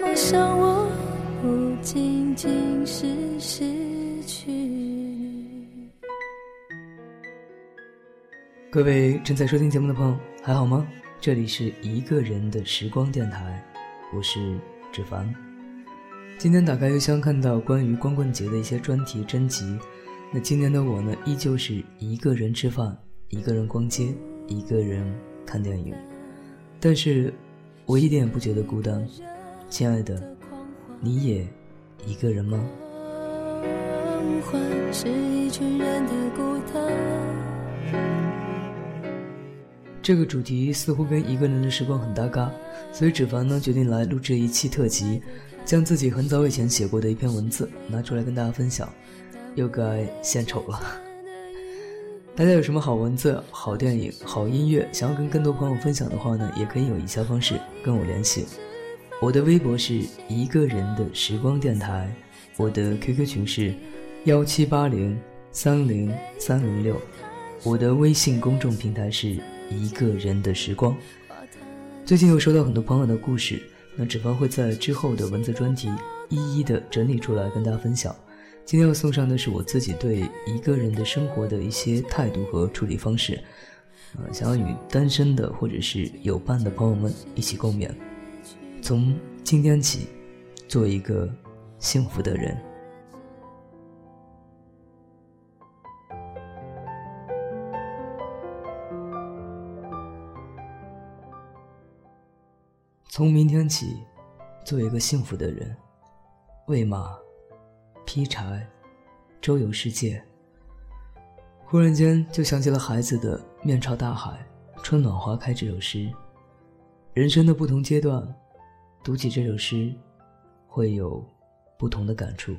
我想我不仅仅是失去你。各位正在收听节目的朋友，还好吗？这里是一个人的时光电台，我是芷凡。今天打开邮箱看到关于光棍节的一些专题征集，那今年的我呢，依旧是一个人吃饭，一个人逛街。一个人看电影，但是我一点也不觉得孤单。亲爱的，你也一个人吗？这个主题似乎跟一个人的时光很搭嘎，所以芷凡呢决定来录制一期特辑，将自己很早以前写过的一篇文字拿出来跟大家分享，又该献丑了。大家有什么好文字、好电影、好音乐，想要跟更多朋友分享的话呢？也可以有以下方式跟我联系。我的微博是一个人的时光电台，我的 QQ 群是幺七八零三零三零六，我的微信公众平台是一个人的时光。最近又收到很多朋友的故事，那芷凡会在之后的文字专题一一的整理出来跟大家分享。今天要送上的是我自己对一个人的生活的一些态度和处理方式，呃，想要与单身的或者是有伴的朋友们一起共勉。从今天起，做一个幸福的人。从明天起，做一个幸福的人。喂马。劈柴，周游世界。忽然间就想起了孩子的“面朝大海，春暖花开”这首诗。人生的不同阶段，读起这首诗，会有不同的感触。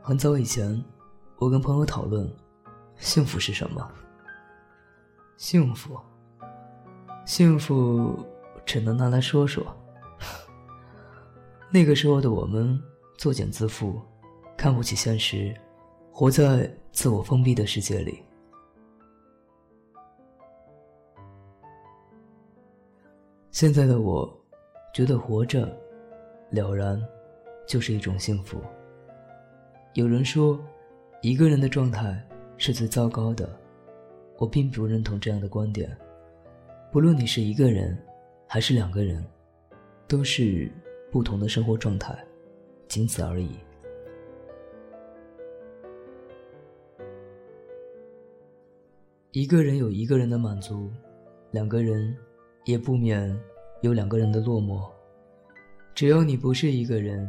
很早以前，我跟朋友讨论，幸福是什么？幸福，幸福只能拿来说说，那个时候的我们作茧自缚，看不起现实，活在自我封闭的世界里。现在的我，觉得活着了然，就是一种幸福。有人说，一个人的状态是最糟糕的，我并不认同这样的观点。不论你是一个人，还是两个人，都是不同的生活状态，仅此而已。一个人有一个人的满足，两个人。也不免有两个人的落寞。只要你不是一个人，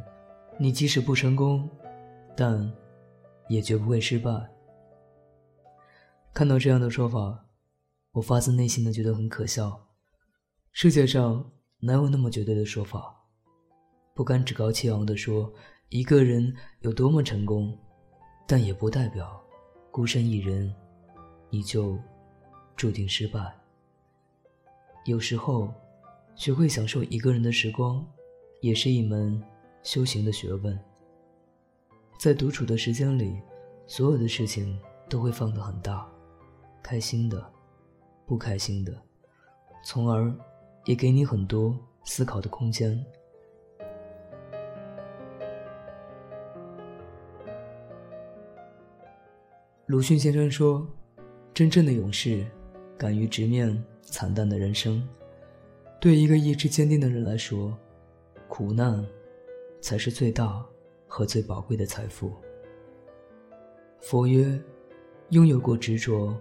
你即使不成功，但也绝不会失败。看到这样的说法，我发自内心的觉得很可笑。世界上哪有那么绝对的说法？不敢趾高气昂地说一个人有多么成功，但也不代表孤身一人你就注定失败。有时候，学会享受一个人的时光，也是一门修行的学问。在独处的时间里，所有的事情都会放得很大，开心的，不开心的，从而也给你很多思考的空间。鲁迅先生说：“真正的勇士，敢于直面。”惨淡的人生，对一个意志坚定的人来说，苦难才是最大和最宝贵的财富。佛曰：拥有过执着，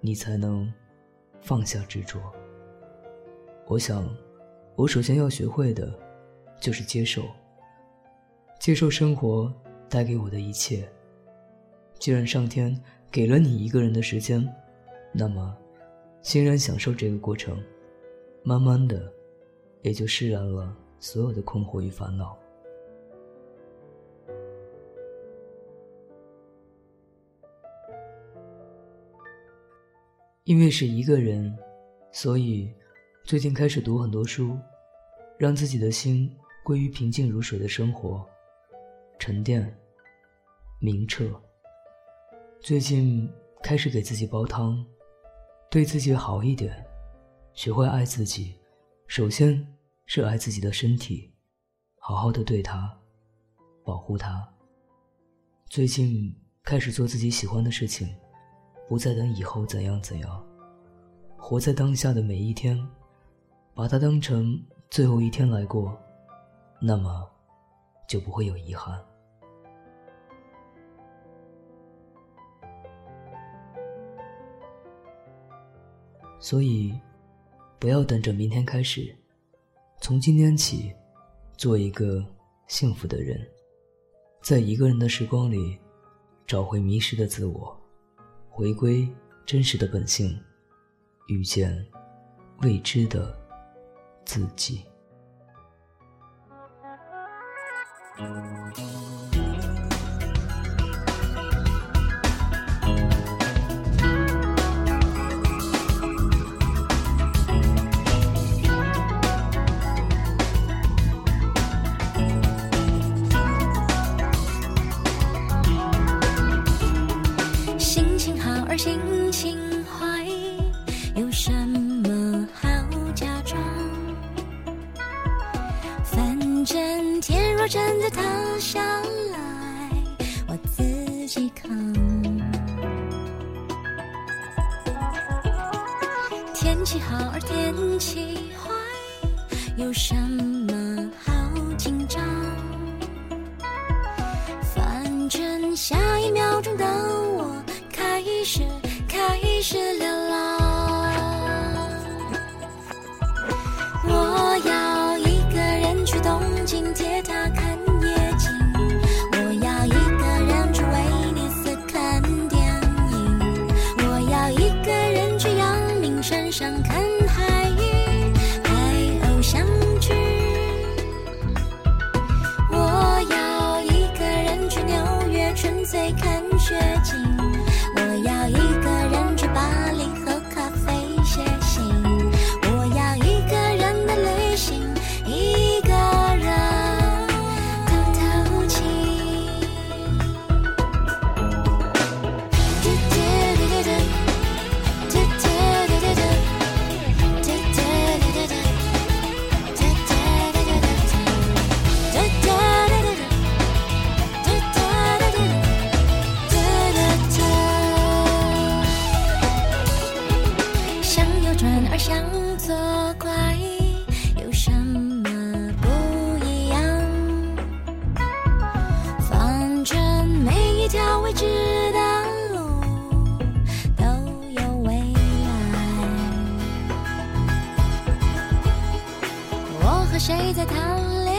你才能放下执着。我想，我首先要学会的，就是接受，接受生活带给我的一切。既然上天给了你一个人的时间，那么。欣然享受这个过程，慢慢的，也就释然了所有的困惑与烦恼。因为是一个人，所以最近开始读很多书，让自己的心归于平静如水的生活，沉淀、明澈。最近开始给自己煲汤。对自己好一点，学会爱自己。首先是爱自己的身体，好好的对它，保护它。最近开始做自己喜欢的事情，不再等以后怎样怎样，活在当下的每一天，把它当成最后一天来过，那么就不会有遗憾。所以，不要等着明天开始，从今天起，做一个幸福的人，在一个人的时光里，找回迷失的自我，回归真实的本性，遇见未知的自己。真的塌下来，我自己扛。天气好而天气坏，有什么好紧张？反正下一秒钟的我开始开始流醉。看雪景，条未知的路都有未来。我和谁在谈恋爱？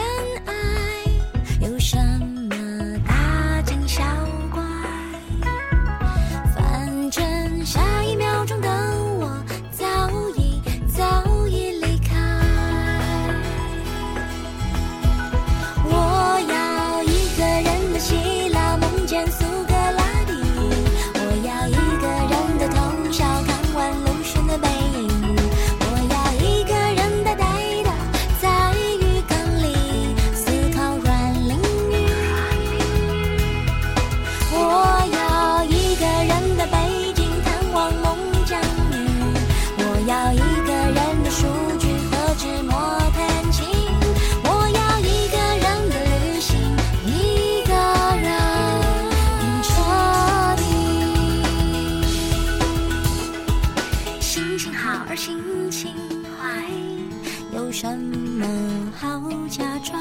假装？